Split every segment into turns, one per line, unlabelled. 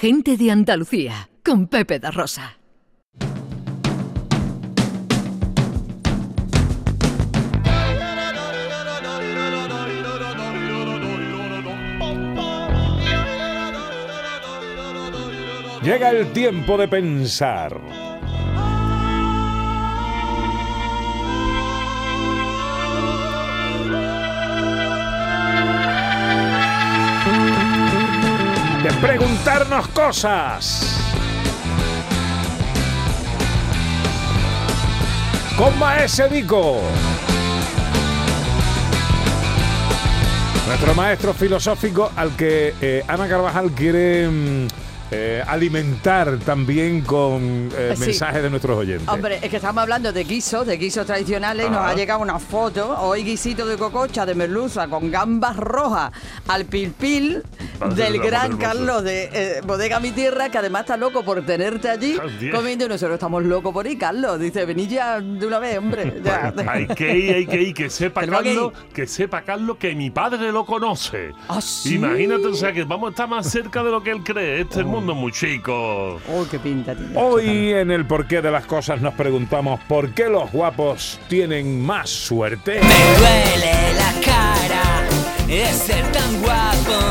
Gente de Andalucía, con Pepe da Rosa.
Llega el tiempo de pensar. Preguntarnos cosas. Con Maese Vico. Nuestro maestro filosófico al que eh, Ana Carvajal quiere mm, eh, alimentar también con eh,
Sí.
mensajes de nuestros oyentes.
Hombre, es que estamos hablando de guisos, de guisos tradicionales, y nos ha llegado una foto, hoy guisito de cococha, de merluza, con gambas rojas, al pilpil del gran. Carlos de eh, Bodega Mi Tierra, que además está loco por tenerte allí comiendo, y nosotros estamos locos por ir, Carlos. Dice, venid ya de una vez, hombre. ya".
Hay que ir, hay que ir, que sepa
que
Carlos, que sepa Carlos que mi padre lo conoce.
¿Ah, sí?
Imagínate, o sea, que vamos a estar más cerca de lo que él cree. Este es el mundo muy chico.
Uy, qué pinta tiene.
Hoy en el porqué de las cosas nos preguntamos por qué los guapos tienen más suerte.
Me duele la cara de ser tan guapo,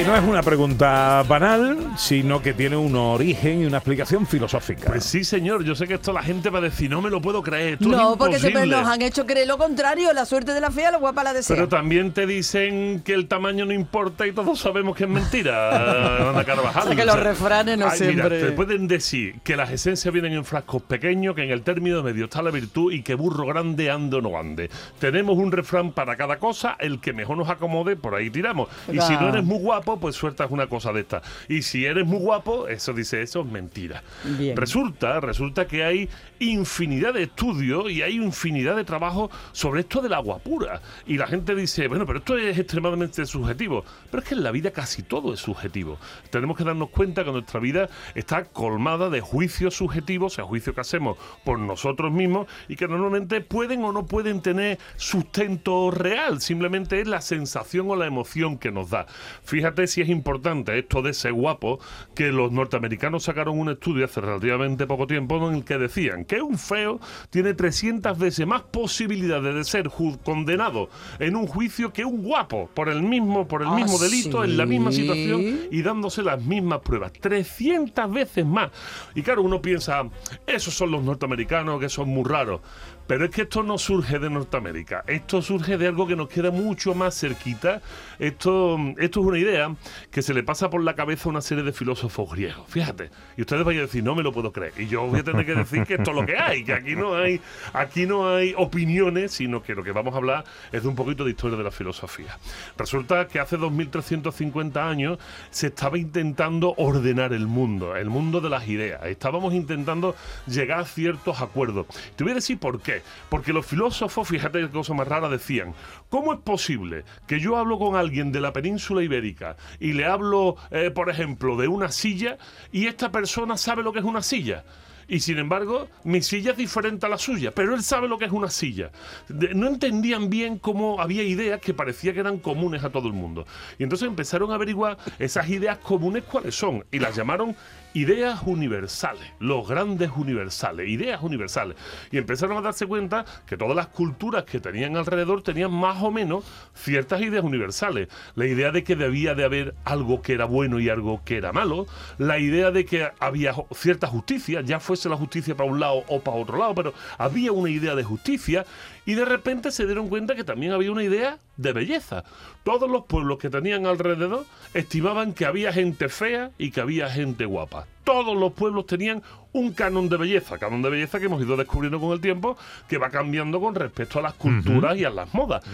Que no es una pregunta banal, sino que tiene un origen y una explicación filosófica.
Pues sí, señor. Yo sé que esto la gente va a decir, no me lo puedo creer. Esto
No,
es
porque siempre
imposible".
nos han hecho creer lo contrario, la suerte de la fea, la guapa la desea.
Pero también te dicen que el tamaño no importa y todos sabemos que es mentira, Ana Carvajal.
O sea, que los refranes no
ay, mira,
siempre-
te pueden decir que las esencias vienen en frascos pequeños, que en el término medio está la virtud y que burro grande ande o no ande. Tenemos un refrán para cada cosa, el que mejor nos acomode, por ahí tiramos. Y si no eres muy guapo, pues sueltas una cosa de esta. Y si eres muy guapo, eso dice, eso es mentira.
Bien.
Resulta, resulta que hay infinidad de estudios y hay infinidad de trabajos sobre esto del agua pura. Y la gente dice, bueno, pero esto es extremadamente subjetivo. Pero es que en la vida casi todo es subjetivo. Tenemos que darnos cuenta que nuestra vida está colmada de juicios subjetivos, o sea, juicios que hacemos por nosotros mismos y que normalmente pueden o no pueden tener sustento real. Simplemente es la sensación o la emoción que nos da. Fíjate si es importante esto de ser guapo, que los norteamericanos sacaron un estudio hace relativamente poco tiempo en el que decían que un feo tiene 300 veces más posibilidades de ser condenado en un juicio que un guapo por el mismo, por el
¿Ah,
mismo delito, en la misma situación y dándose las mismas pruebas. 300 veces más. Y claro, uno piensa, esos son los norteamericanos que son muy raros. Pero es que esto no surge de Norteamérica, esto surge de algo que nos queda mucho más cerquita. Esto, esto es una idea que se le pasa por la cabeza una serie de filósofos griegos. Fíjate, y ustedes vayan a decir, no me lo puedo creer. Y yo voy a tener que decir que esto es lo que hay, que aquí no hay, aquí no hay opiniones, sino que lo que vamos a hablar es de un poquito de historia de la filosofía. Resulta que hace 2350 años se estaba intentando ordenar el mundo, el mundo de las ideas. Estábamos intentando llegar a ciertos acuerdos. Te voy a decir por qué. Porque los filósofos, fíjate qué cosa más rara, decían, ¿cómo es posible que yo hablo con alguien de la península ibérica y le hablo, eh, por ejemplo, de una silla y esta persona sabe lo que es una silla? Y sin embargo, mi silla es diferente a la suya, pero él sabe lo que es una silla. No entendían bien cómo había ideas que parecía que eran comunes a todo el mundo. Y entonces empezaron a averiguar esas ideas comunes cuáles son y las llamaron ideas universales, los grandes universales, ideas universales. Y empezaron a darse cuenta que todas las culturas que tenían alrededor tenían más o menos ciertas ideas universales. La idea de que debía de haber algo que era bueno y algo que era malo, la idea de que había cierta justicia, ya la justicia para un lado o para otro lado, pero había una idea de justicia y de repente se dieron cuenta que también había una idea de belleza. Todos los pueblos que tenían alrededor estimaban que había gente fea y que había gente guapa. Todos los pueblos tenían un canon de belleza, canon de belleza que hemos ido descubriendo con el tiempo, que va cambiando con respecto a las culturas y a las modas.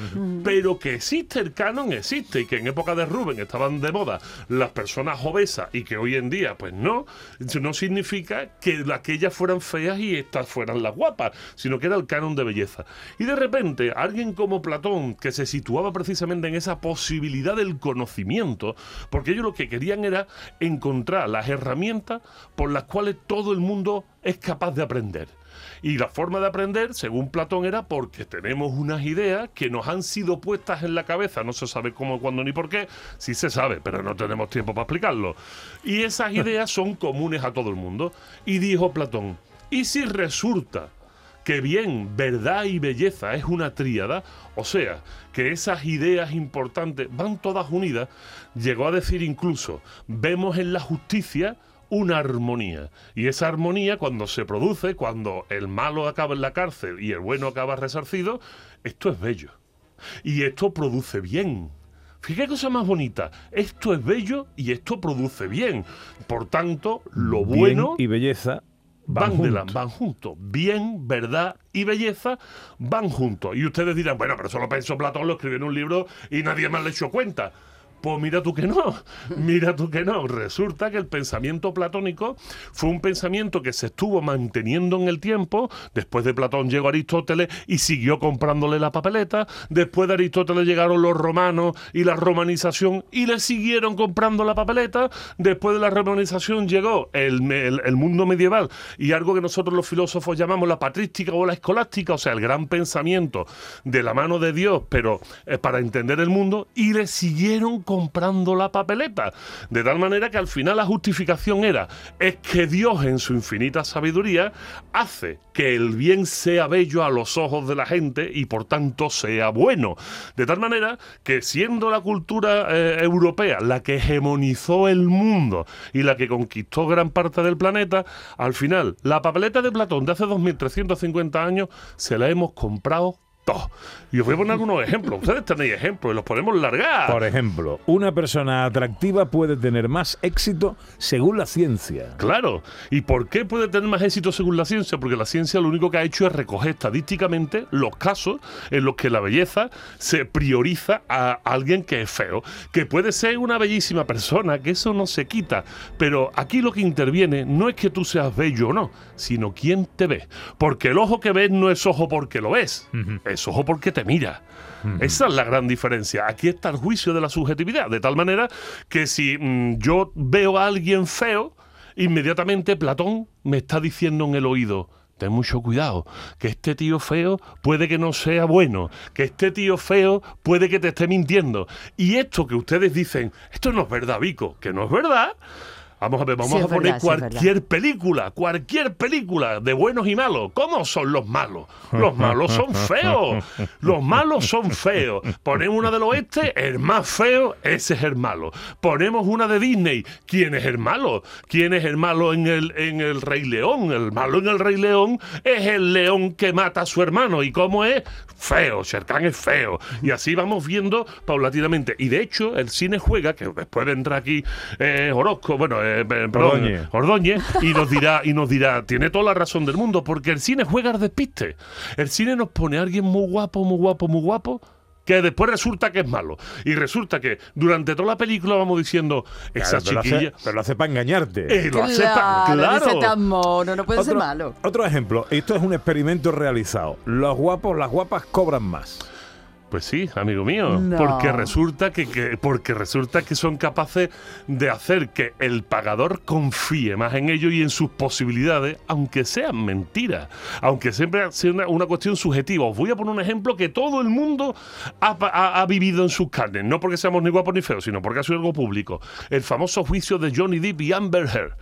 Pero que existe el canon, existe, y que en época de Rubén estaban de moda las personas obesas y que hoy en día, pues no, no significa que aquellas fueran feas y estas fueran las guapas, sino que era el canon de belleza. Y de repente, alguien como Platón, que se situaba precisamente en esa posibilidad del conocimiento, porque ellos lo que querían era encontrar las herramientas por las cuales todo el mundo es capaz de aprender. Y la forma de aprender, según Platón, era porque tenemos unas ideas que nos han sido puestas en la cabeza, no se sabe cómo, cuándo ni por qué, sí se sabe, pero no tenemos tiempo para explicarlo. Y esas ideas son comunes a todo el mundo. Y dijo Platón, ¿y si resulta que bien, verdad y belleza es una tríada, o sea, que esas ideas importantes van todas unidas, llegó a decir incluso, vemos en la justicia una armonía. Y esa armonía, cuando se produce, cuando el malo acaba en la cárcel y el bueno acaba resarcido, esto es bello. Y esto produce bien. Fíjate qué cosa más bonita. Esto es bello y esto produce bien. Por tanto, lo
Bien
bueno
y belleza
van,
van,
de la-
juntos.
van juntos. Bien, verdad y belleza van juntos. Y ustedes dirán, bueno, pero eso lo pensó Platón, lo escribió en un libro y nadie más le echó cuenta. Pues mira tú que no, mira tú que no. Resulta que el pensamiento platónico fue un pensamiento que se estuvo manteniendo en el tiempo. Después de Platón llegó Aristóteles y siguió comprándole la papeleta. Después de Aristóteles llegaron los romanos y la romanización y le siguieron comprando la papeleta. Después de la romanización llegó el, mundo medieval y algo que nosotros los filósofos llamamos la patrística o la escolástica, o sea, el gran pensamiento de la mano de Dios, pero eh, para entender el mundo, y le siguieron comprando la papeleta. De tal manera que al final la justificación era, es que Dios en su infinita sabiduría hace que el bien sea bello a los ojos de la gente y por tanto sea bueno. De tal manera que siendo la cultura eh, europea la que hegemonizó el mundo y la que conquistó gran parte del planeta, al final la papeleta de Platón de hace 2350 años se la hemos comprado. Y os voy a poner algunos ejemplos. Ustedes tenéis ejemplos y los podemos largar.
Por ejemplo, una persona atractiva puede tener más éxito según la ciencia.
Claro. ¿Y por qué puede tener más éxito según la ciencia? Porque la ciencia lo único que ha hecho es recoger estadísticamente los casos en los que la belleza se prioriza a alguien que es feo. Que puede ser una bellísima persona, que eso no se quita. Pero aquí lo que interviene no es que tú seas bello o no, sino quién te ve. Porque el ojo que ves no es ojo porque lo ves, ojo porque te mira. Esa es la gran diferencia. Aquí está el juicio de la subjetividad, de tal manera que si mm, yo veo a alguien feo, inmediatamente Platón me está diciendo en el oído, ten mucho cuidado, que este tío feo puede que no sea bueno, que este tío feo puede que te esté mintiendo. Y esto que ustedes dicen, esto no es verdad, Vico, que no es verdad. Vamos a ver, vamos
Sí,
a poner
verdad, sí, es
cualquier película, cualquier película de buenos y malos. ¿Cómo son los malos? Los malos son feos. Los malos son feos. Ponemos una del oeste, el más feo, ese es el malo. Ponemos una de Disney, ¿quién es el malo? ¿Quién es el malo en el, en el Rey León? El malo en el Rey León es el león que mata a su hermano. ¿Y cómo es? Feo, Sherkan es feo. Y así vamos viendo paulatinamente. Y de hecho, el cine juega, que después vendrá aquí eh, Orozco, bueno, eh, perdón,
Ordóñez.
Ordóñez y nos dirá y nos dirá tiene toda la razón del mundo porque el cine juega al despiste el cine nos pone a alguien muy guapo muy guapo muy guapo que después resulta que es malo y resulta que durante toda la película vamos diciendo esa
Claro, pero, lo
chiquilla
hace, pero lo hace para engañarte.
eh, lo hace pa-
Claro, tan mono, no puede ser malo.
otro ejemplo, esto es un experimento realizado. Los guapos, las guapas cobran más.
Pues sí, amigo mío,
No.
porque resulta que, que- porque resulta que son capaces de hacer que el pagador confíe más en ellos y en sus posibilidades, aunque sean mentiras, aunque siempre sea una, una cuestión subjetiva. Os voy a poner un ejemplo que todo el mundo ha- ha vivido en sus carnes, no porque seamos ni guapos ni feos, sino porque ha sido algo público. El famoso juicio de Johnny Depp y Amber Heard.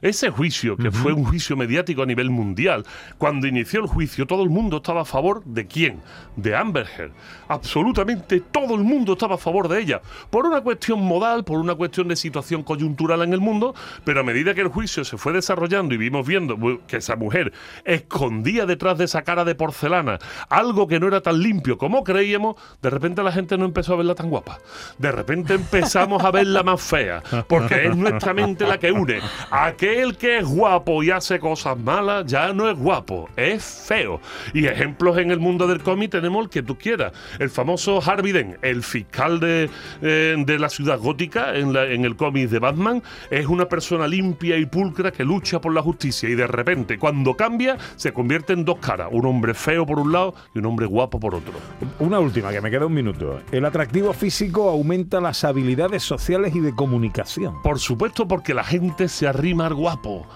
Ese juicio, que fue un juicio mediático a nivel mundial, cuando inició el juicio, todo el mundo estaba a favor de quién? De Amber Heard. Absolutamente todo el mundo estaba a favor de ella. Por una cuestión modal, por una cuestión de situación coyuntural en el mundo, pero a medida que el juicio se fue desarrollando y vimos viendo que esa mujer escondía detrás de esa cara de porcelana algo que no era tan limpio como creíamos, de repente la gente no empezó a verla tan guapa. De repente empezamos a verla más fea, porque es nuestra mente la que une a aquel aquel que es guapo y hace cosas malas ya no es guapo, es feo. Y ejemplos en el mundo del cómic tenemos el que tú quieras. El famoso Harvey Dent, el fiscal de, eh, de la ciudad gótica en, la- en el cómic de Batman, es una persona limpia y pulcra que lucha por la justicia y de repente cuando cambia se convierte en dos caras, un hombre feo por un lado y un hombre guapo por otro.
Una última, que me queda un minuto. El atractivo físico aumenta las habilidades sociales y de comunicación.
Por supuesto, porque la gente se arrima al guapo.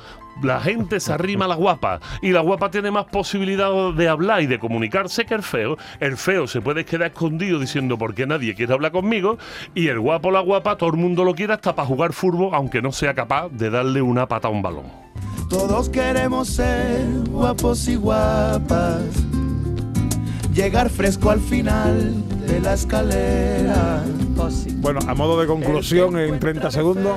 La gente se arrima a la guapa y la guapa tiene más posibilidad de hablar y de comunicarse que el feo. El feo se puede quedar escondido diciendo porque nadie quiere hablar conmigo y el guapo la guapa todo el mundo lo quiere hasta para jugar fútbol aunque no sea capaz de darle una pata a un balón.
Todos queremos ser guapos y guapas. Llegar fresco al final de la escalera.
Bueno, a modo de conclusión, en 30 segundos.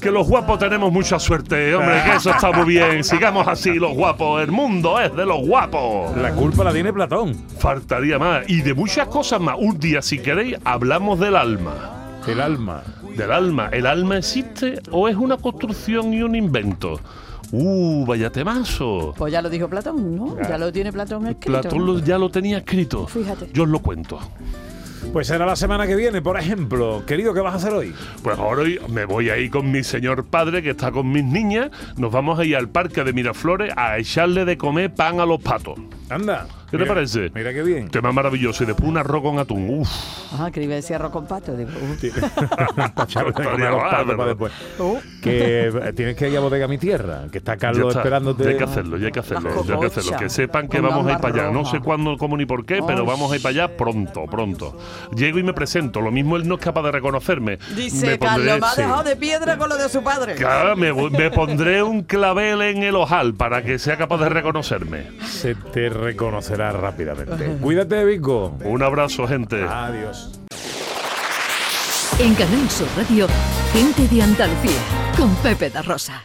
Que los guapos tenemos mucha suerte, hombre, que eso está muy bien. Sigamos así los guapos, el mundo es de los guapos.
La culpa la tiene Platón.
Faltaría más. Y de muchas cosas más. Un día, si queréis, hablamos del alma.
El alma.
Del alma. ¿El alma existe o es una construcción y un invento? Uh, vaya temazo.
Pues ya lo dijo Platón, ¿no? Ya lo tiene Platón escrito.
Platón lo- ya lo tenía escrito.
Fíjate.
Yo os lo cuento.
Pues será la semana que viene, por ejemplo. Querido, ¿qué vas a hacer hoy?
Pues ahora hoy me voy a ir con mi señor padre que está con mis niñas. Nos vamos a ir al parque de Miraflores a echarle de comer pan a los patos.
Anda.
¿Qué te parece?
Mira qué bien.
Tema maravilloso. Y después un arroz con atún. Uf.
Ajá, que iba a decir arroz con pato. Digo, uh.
Para después.
Uh.
Que eh, tienes que ir a Bodega Mi Tierra, que está Carlos
está.
esperándote.
Ya hay que hacerlo, ya hay que hacerlo, ya hay que hacerlo. Que sepan que vamos a ir para allá. No sé cuándo, cómo ni por qué, pero vamos a ir para allá pronto, pronto. Llego y me presento. Lo mismo él no es capaz de reconocerme.
Dice
me
Carlos, me ha
sí.
dejado de piedra con lo de su padre.
Claro, me pondré un clavel en el ojal para que sea capaz de reconocerme.
Se te reconocerá rápidamente. Cuídate, Vico.
Un abrazo, gente.
Adiós.
En Canal Sur Radio, gente de Andalucía, con Pepe da Rosa.